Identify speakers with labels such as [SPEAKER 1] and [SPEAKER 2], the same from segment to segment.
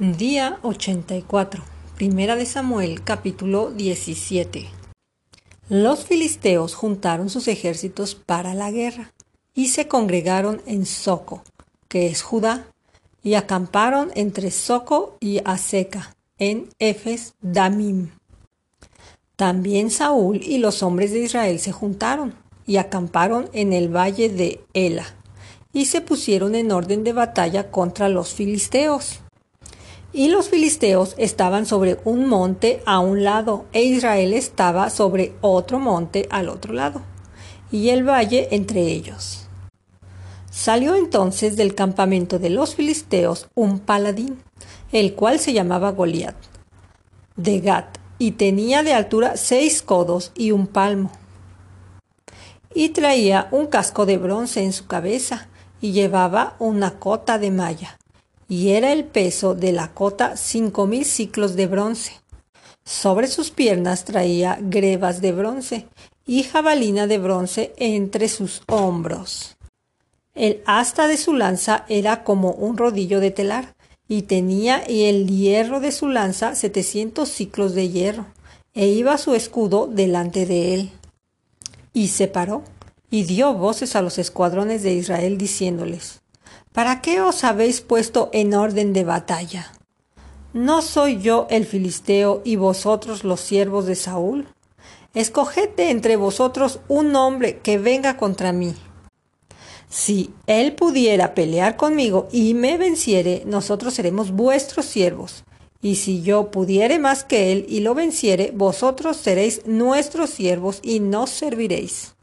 [SPEAKER 1] Día 84. Primera de Samuel, capítulo 17. Los filisteos juntaron sus ejércitos para la guerra y se congregaron en Soco, que es Judá, y acamparon entre Soco y Aseca, en Efes Damim. También Saúl y los hombres de Israel se juntaron y acamparon en el valle de Ela, y se pusieron en orden de batalla contra los filisteos. Y los filisteos estaban sobre un monte a un lado, e Israel estaba sobre otro monte al otro lado, y el valle entre ellos. Salió entonces del campamento de los filisteos un paladín, el cual se llamaba Goliat, de Gat, y tenía de altura seis codos y un palmo. Y traía un casco de bronce en su cabeza, y llevaba una cota de malla y era el peso de la cota cinco mil ciclos de bronce. Sobre sus piernas traía grebas de bronce y jabalina de bronce entre sus hombros. El asta de su lanza era como un rodillo de telar, y tenía el hierro de su lanza setecientos ciclos de hierro, e iba su escudo delante de él. Y se paró, y dio voces a los escuadrones de Israel diciéndoles ¿Para qué os habéis puesto en orden de batalla? ¿No soy yo el filisteo y vosotros los siervos de Saúl? Escoged entre vosotros un hombre que venga contra mí. Si él pudiera pelear conmigo y me venciere, nosotros seremos vuestros siervos. Y si yo pudiere más que él y lo venciere, vosotros seréis nuestros siervos y nos serviréis.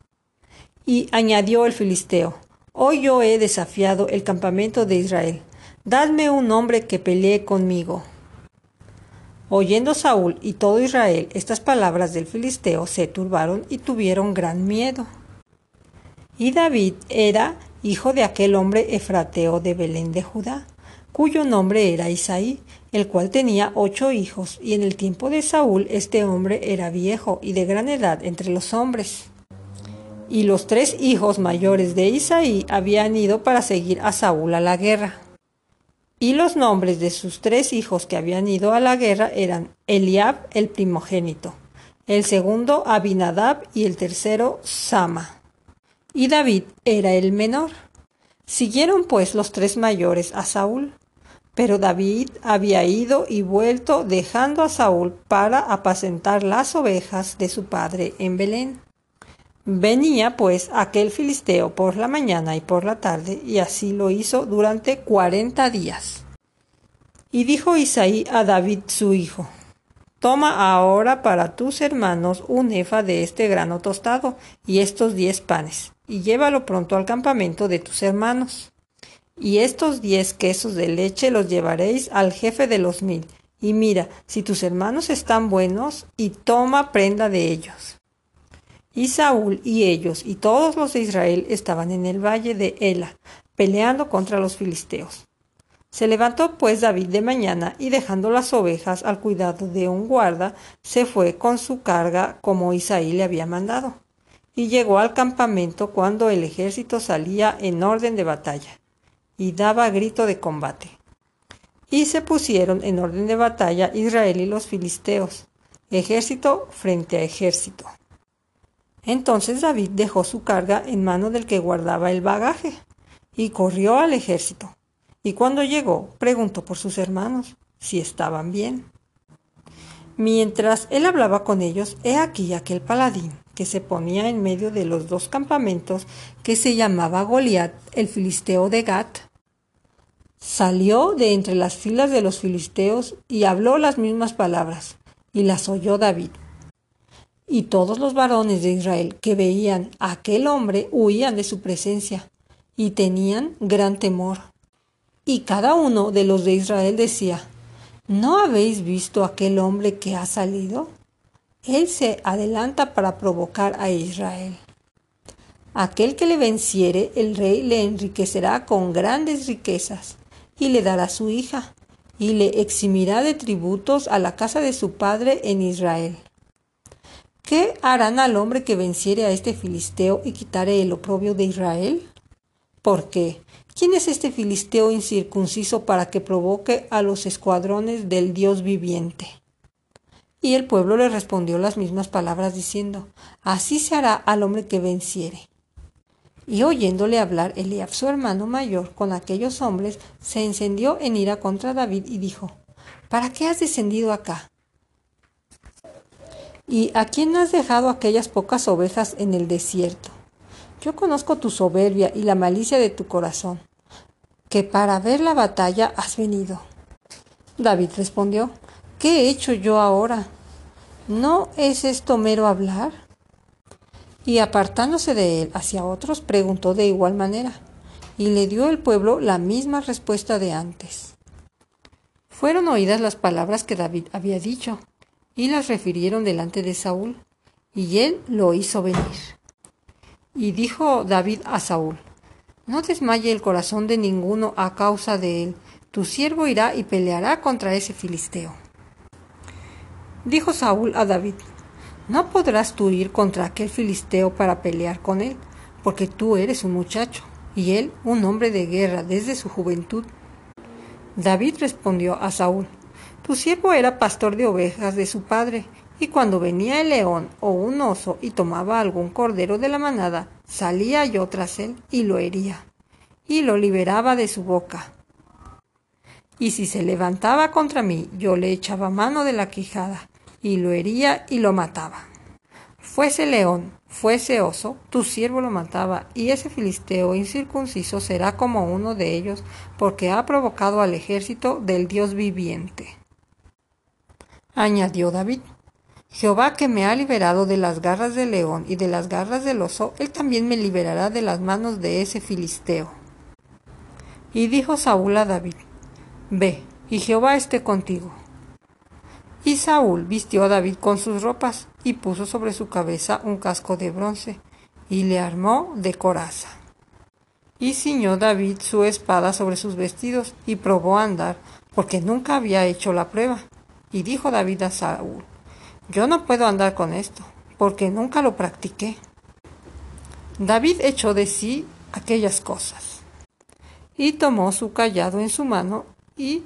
[SPEAKER 1] Y añadió el filisteo, Hoy yo he desafiado el campamento de Israel. Dadme un hombre que pelee conmigo. Oyendo Saúl y todo Israel estas palabras del filisteo, se turbaron y tuvieron gran miedo. Y David era hijo de aquel hombre efrateo de Belén de Judá, cuyo nombre era Isaí, el cual tenía ocho hijos, y en el tiempo de Saúl este hombre era viejo y de gran edad entre los hombres y los tres hijos mayores de Isaí habían ido para seguir a Saúl a la guerra. Y los nombres de sus tres hijos que habían ido a la guerra eran Eliab, el primogénito, el segundo Abinadab y el tercero Sama. Y David era el menor. Siguieron pues los tres mayores a Saúl. Pero David había ido y vuelto dejando a Saúl para apacentar las ovejas de su padre en Belén. Venía pues aquel filisteo por la mañana y por la tarde, y así lo hizo durante cuarenta días. Y dijo Isaí a David su hijo, Toma ahora para tus hermanos un efa de este grano tostado y estos diez panes, y llévalo pronto al campamento de tus hermanos. Y estos diez quesos de leche los llevaréis al jefe de los mil, y mira si tus hermanos están buenos, y toma prenda de ellos. Y Saúl y ellos y todos los de Israel estaban en el valle de Ela, peleando contra los filisteos. Se levantó pues David de mañana y dejando las ovejas al cuidado de un guarda, se fue con su carga como Isaí le había mandado. Y llegó al campamento cuando el ejército salía en orden de batalla, y daba grito de combate. Y se pusieron en orden de batalla Israel y los filisteos, ejército frente a ejército. Entonces David dejó su carga en mano del que guardaba el bagaje y corrió al ejército. Y cuando llegó, preguntó por sus hermanos si estaban bien. Mientras él hablaba con ellos, he aquí aquel paladín que se ponía en medio de los dos campamentos, que se llamaba Goliat, el filisteo de Gat. Salió de entre las filas de los filisteos y habló las mismas palabras, y las oyó David. Y todos los varones de Israel que veían a aquel hombre huían de su presencia y tenían gran temor. Y cada uno de los de Israel decía, ¿no habéis visto aquel hombre que ha salido? Él se adelanta para provocar a Israel. Aquel que le venciere, el rey le enriquecerá con grandes riquezas, y le dará su hija, y le eximirá de tributos a la casa de su padre en Israel. ¿Qué harán al hombre que venciere a este filisteo y quitare el oprobio de Israel? Porque ¿quién es este filisteo incircunciso para que provoque a los escuadrones del Dios viviente? Y el pueblo le respondió las mismas palabras diciendo, Así se hará al hombre que venciere. Y oyéndole hablar Eliab, su hermano mayor, con aquellos hombres, se encendió en ira contra David y dijo, ¿Para qué has descendido acá? ¿Y a quién has dejado aquellas pocas ovejas en el desierto? Yo conozco tu soberbia y la malicia de tu corazón, que para ver la batalla has venido. David respondió, ¿qué he hecho yo ahora? ¿No es esto mero hablar? Y apartándose de él hacia otros, preguntó de igual manera, y le dio el pueblo la misma respuesta de antes. Fueron oídas las palabras que David había dicho, y las refirieron delante de Saúl, y él lo hizo venir. Y dijo David a Saúl, No desmaye el corazón de ninguno a causa de él, tu siervo irá y peleará contra ese filisteo. Dijo Saúl a David, No podrás tú ir contra aquel filisteo para pelear con él, porque tú eres un muchacho, y él un hombre de guerra desde su juventud. David respondió a Saúl, Tu siervo era pastor de ovejas de su padre, y cuando venía el león o un oso y tomaba algún cordero de la manada, salía yo tras él y lo hería, y lo liberaba de su boca. Y si se levantaba contra mí, yo le echaba mano de la quijada, y lo hería y lo mataba. Fuese león, fuese oso, tu siervo lo mataba, y ese filisteo incircunciso será como uno de ellos, porque ha provocado al ejército del Dios viviente. Añadió David, Jehová que me ha liberado de las garras del león y de las garras del oso, él también me liberará de las manos de ese filisteo. Y dijo Saúl a David, Ve, y Jehová esté contigo. Y Saúl vistió a David con sus ropas, y puso sobre su cabeza un casco de bronce, y le armó de coraza. Y ciñó David su espada sobre sus vestidos, y probó a andar, porque nunca había hecho la prueba. Y dijo David a Saúl, yo no puedo andar con esto, porque nunca lo practiqué. David echó de sí aquellas cosas y tomó su callado en su mano y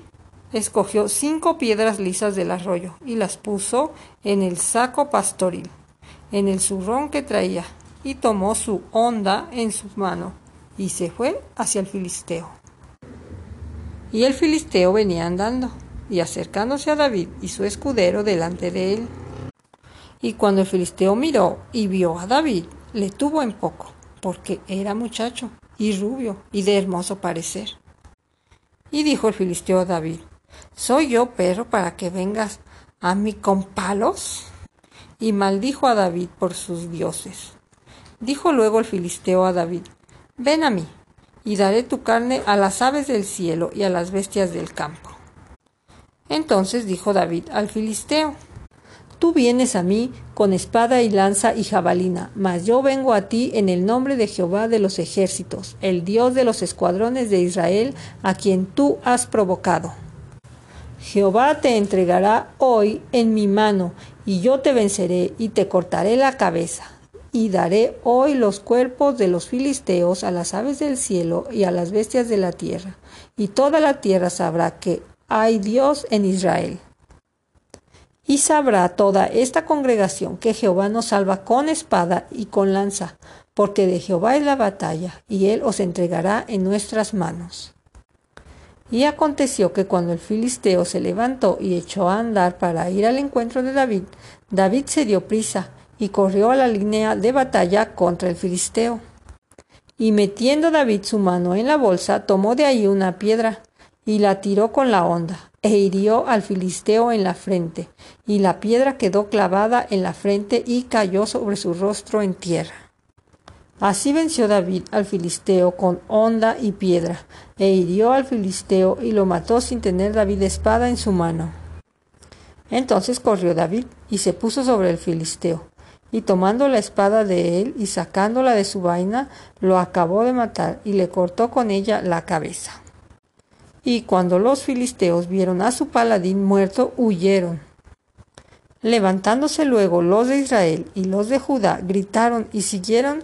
[SPEAKER 1] escogió cinco piedras lisas del arroyo y las puso en el saco pastoril, en el zurrón que traía, y tomó su honda en su mano y se fue hacia el filisteo. Y el filisteo venía andando y acercándose a David y su escudero delante de él. Y cuando el filisteo miró y vio a David, le tuvo en poco, porque era muchacho y rubio y de hermoso parecer. Y dijo el filisteo a David, ¿soy yo perro para que vengas a mí con palos? Y maldijo a David por sus dioses. Dijo luego el filisteo a David, ven a mí, y daré tu carne a las aves del cielo y a las bestias del campo. Entonces dijo David al filisteo, Tú vienes a mí con espada y lanza y jabalina, mas yo vengo a ti en el nombre de Jehová de los ejércitos, el Dios de los escuadrones de Israel, a quien tú has provocado. Jehová te entregará hoy en mi mano, y yo te venceré y te cortaré la cabeza, y daré hoy los cuerpos de los filisteos a las aves del cielo y a las bestias de la tierra, y toda la tierra sabrá que hay Dios en Israel. Y sabrá toda esta congregación que Jehová nos salva con espada y con lanza, porque de Jehová es la batalla, y él os entregará en nuestras manos. Y aconteció que cuando el filisteo se levantó y echó a andar para ir al encuentro de David, David se dio prisa y corrió a la línea de batalla contra el filisteo. Y metiendo David su mano en la bolsa, tomó de ahí una piedra y la tiró con la honda, e hirió al filisteo en la frente, y la piedra quedó clavada en la frente y cayó sobre su rostro en tierra. Así venció David al filisteo con honda y piedra, e hirió al filisteo y lo mató sin tener David espada en su mano. Entonces corrió David y se puso sobre el filisteo, y tomando la espada de él y sacándola de su vaina, lo acabó de matar y le cortó con ella la cabeza. Y cuando los filisteos vieron a su paladín muerto, huyeron. Levantándose luego los de Israel y los de Judá, gritaron y siguieron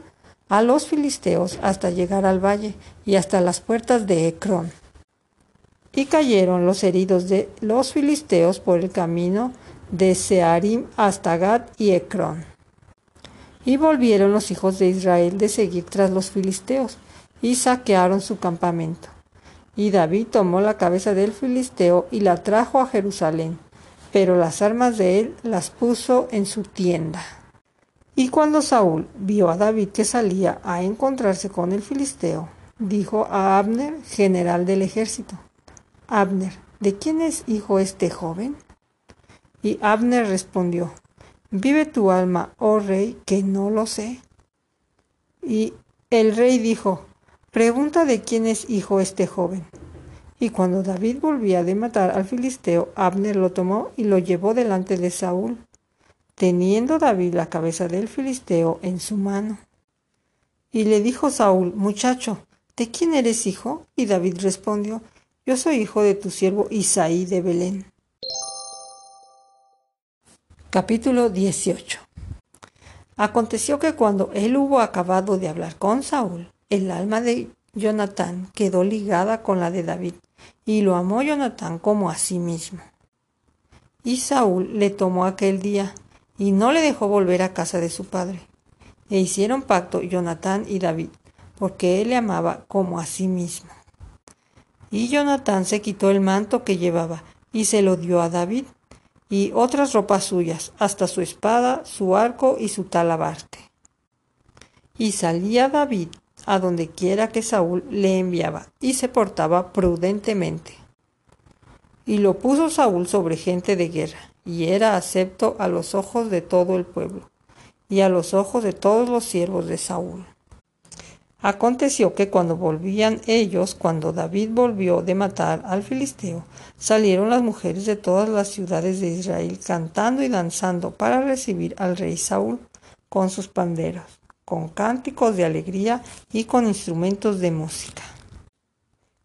[SPEAKER 1] a los filisteos hasta llegar al valle y hasta las puertas de Ecrón. Y cayeron los heridos de los filisteos por el camino de Searim hasta Gad y Ecrón. Y volvieron los hijos de Israel de seguir tras los filisteos, y saquearon su campamento. Y David tomó la cabeza del filisteo y la trajo a Jerusalén, pero las armas de él las puso en su tienda. Y cuando Saúl vio a David que salía a encontrarse con el filisteo, dijo a Abner, general del ejército, Abner, ¿de quién es hijo este joven? Y Abner respondió, Vive tu alma, oh rey, que no lo sé. Y el rey dijo, Pregunta de quién es hijo este joven. Y cuando David volvía de matar al filisteo, Abner lo tomó y lo llevó delante de Saúl, teniendo David la cabeza del filisteo en su mano. Y le dijo Saúl, Muchacho, ¿de quién eres hijo? Y David respondió, Yo soy hijo de tu siervo Isaí de Belén. Capítulo 18 Aconteció que cuando él hubo acabado de hablar con Saúl, el alma de Jonatán quedó ligada con la de David, y lo amó Jonatán como a sí mismo. Y Saúl le tomó aquel día, y no le dejó volver a casa de su padre. E hicieron pacto Jonatán y David, porque él le amaba como a sí mismo. Y Jonatán se quitó el manto que llevaba, y se lo dio a David, y otras ropas suyas, hasta su espada, su arco y su talabarte. Y salía David a donde quiera que Saúl le enviaba, y se portaba prudentemente. Y lo puso Saúl sobre gente de guerra, y era acepto a los ojos de todo el pueblo, y a los ojos de todos los siervos de Saúl. Aconteció que cuando volvían ellos, cuando David volvió de matar al filisteo, salieron las mujeres de todas las ciudades de Israel cantando y danzando para recibir al rey Saúl con sus panderos, con cánticos de alegría y con instrumentos de música.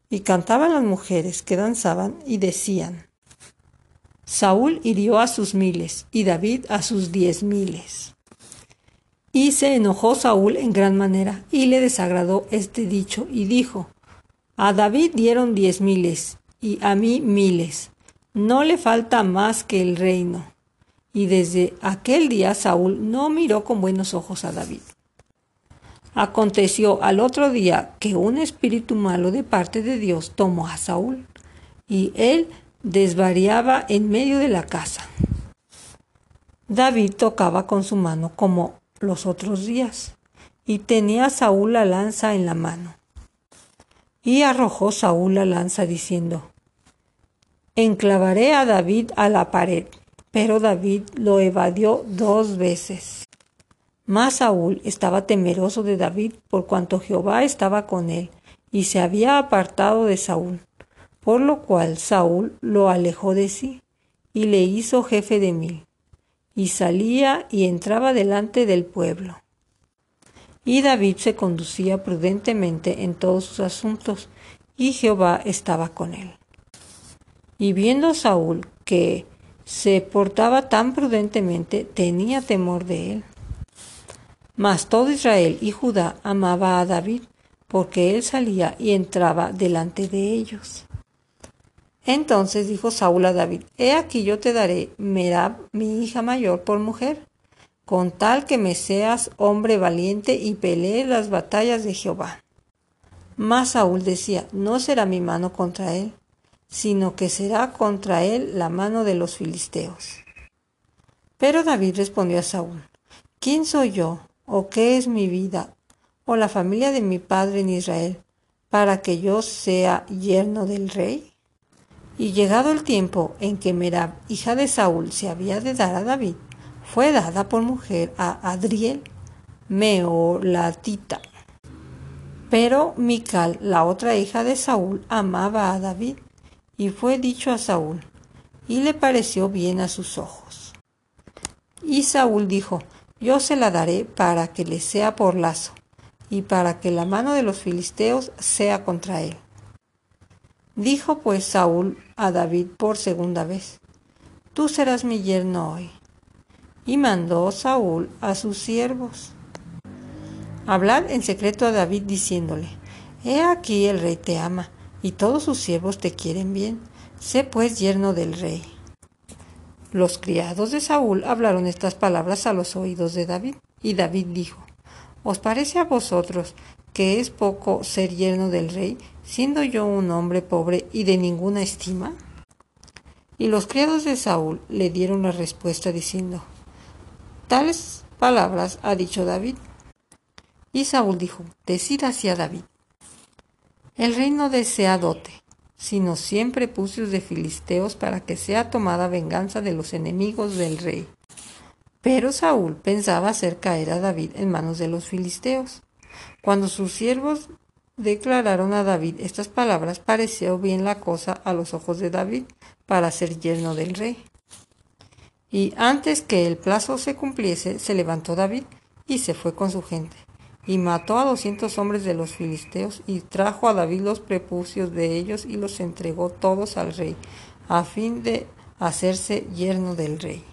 [SPEAKER 1] Y cantaban las mujeres que danzaban y decían, Saúl hirió a sus miles y David a sus diez miles. Y se enojó Saúl en gran manera, y le desagradó este dicho, y dijo, A David dieron diez miles, y a mí miles. No le falta más que el reino. Y desde aquel día Saúl no miró con buenos ojos a David. Aconteció al otro día que un espíritu malo de parte de Dios tomó a Saúl, y él desvariaba en medio de la casa. David tocaba con su mano como los otros días, y tenía Saúl la lanza en la mano. Y arrojó Saúl la lanza diciendo, Enclavaré a David a la pared. Pero David lo evadió dos veces. Mas Saúl estaba temeroso de David por cuanto Jehová estaba con él, y se había apartado de Saúl, por lo cual Saúl lo alejó de sí, y le hizo jefe de mil y salía y entraba delante del pueblo. Y David se conducía prudentemente en todos sus asuntos, y Jehová estaba con él. Y viendo Saúl que se portaba tan prudentemente, tenía temor de él. Mas todo Israel y Judá amaba a David, porque él salía y entraba delante de ellos. Entonces dijo Saúl a David, He aquí yo te daré Merab, mi hija mayor, por mujer, con tal que me seas hombre valiente y pelee las batallas de Jehová. Mas Saúl decía, No será mi mano contra él, sino que será contra él la mano de los filisteos. Pero David respondió a Saúl, ¿quién soy yo, o qué es mi vida, o la familia de mi padre en Israel, para que yo sea yerno del rey? Y llegado el tiempo en que Merab, hija de Saúl, se había de dar a David, fue dada por mujer a Adriel, Meolatita. Pero Mical, la otra hija de Saúl, amaba a David, y fue dicho a Saúl, y le pareció bien a sus ojos. Y Saúl dijo, Yo se la daré para que le sea por lazo, y para que la mano de los filisteos sea contra él. Dijo pues Saúl a David por segunda vez, Tú serás mi yerno hoy. Y mandó Saúl a sus siervos. Hablad en secreto a David diciéndole, He aquí el rey te ama, y todos sus siervos te quieren bien. Sé pues yerno del rey. Los criados de Saúl hablaron estas palabras a los oídos de David, y David dijo, ¿Os parece a vosotros que es poco ser yerno del rey, siendo yo un hombre pobre y de ninguna estima? Y los criados de Saúl le dieron la respuesta diciendo, Tales palabras ha dicho David. Y Saúl dijo, Decid hacia David. El rey no desea dote, sino siempre pucios de filisteos para que sea tomada venganza de los enemigos del rey. Pero Saúl pensaba hacer caer a David en manos de los filisteos. Cuando sus siervos declararon a David estas palabras, pareció bien la cosa a los ojos de David para ser yerno del rey. Y antes que el plazo se cumpliese, se levantó David y se fue con su gente y mató a doscientos hombres de los filisteos, y trajo a David los prepucios de ellos, y los entregó todos al rey, a fin de hacerse yerno del rey.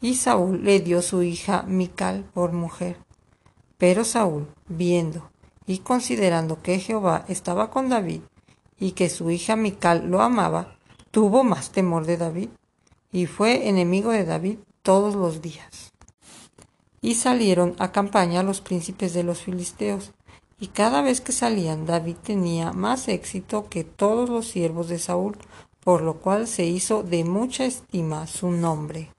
[SPEAKER 1] Y Saúl le dio su hija Mical por mujer. Pero Saúl, viendo y considerando que Jehová estaba con David, y que su hija Mical lo amaba, tuvo más temor de David, y fue enemigo de David todos los días. Y salieron a campaña los príncipes de los filisteos, y cada vez que salían David tenía más éxito que todos los siervos de Saúl, por lo cual se hizo de mucha estima su nombre.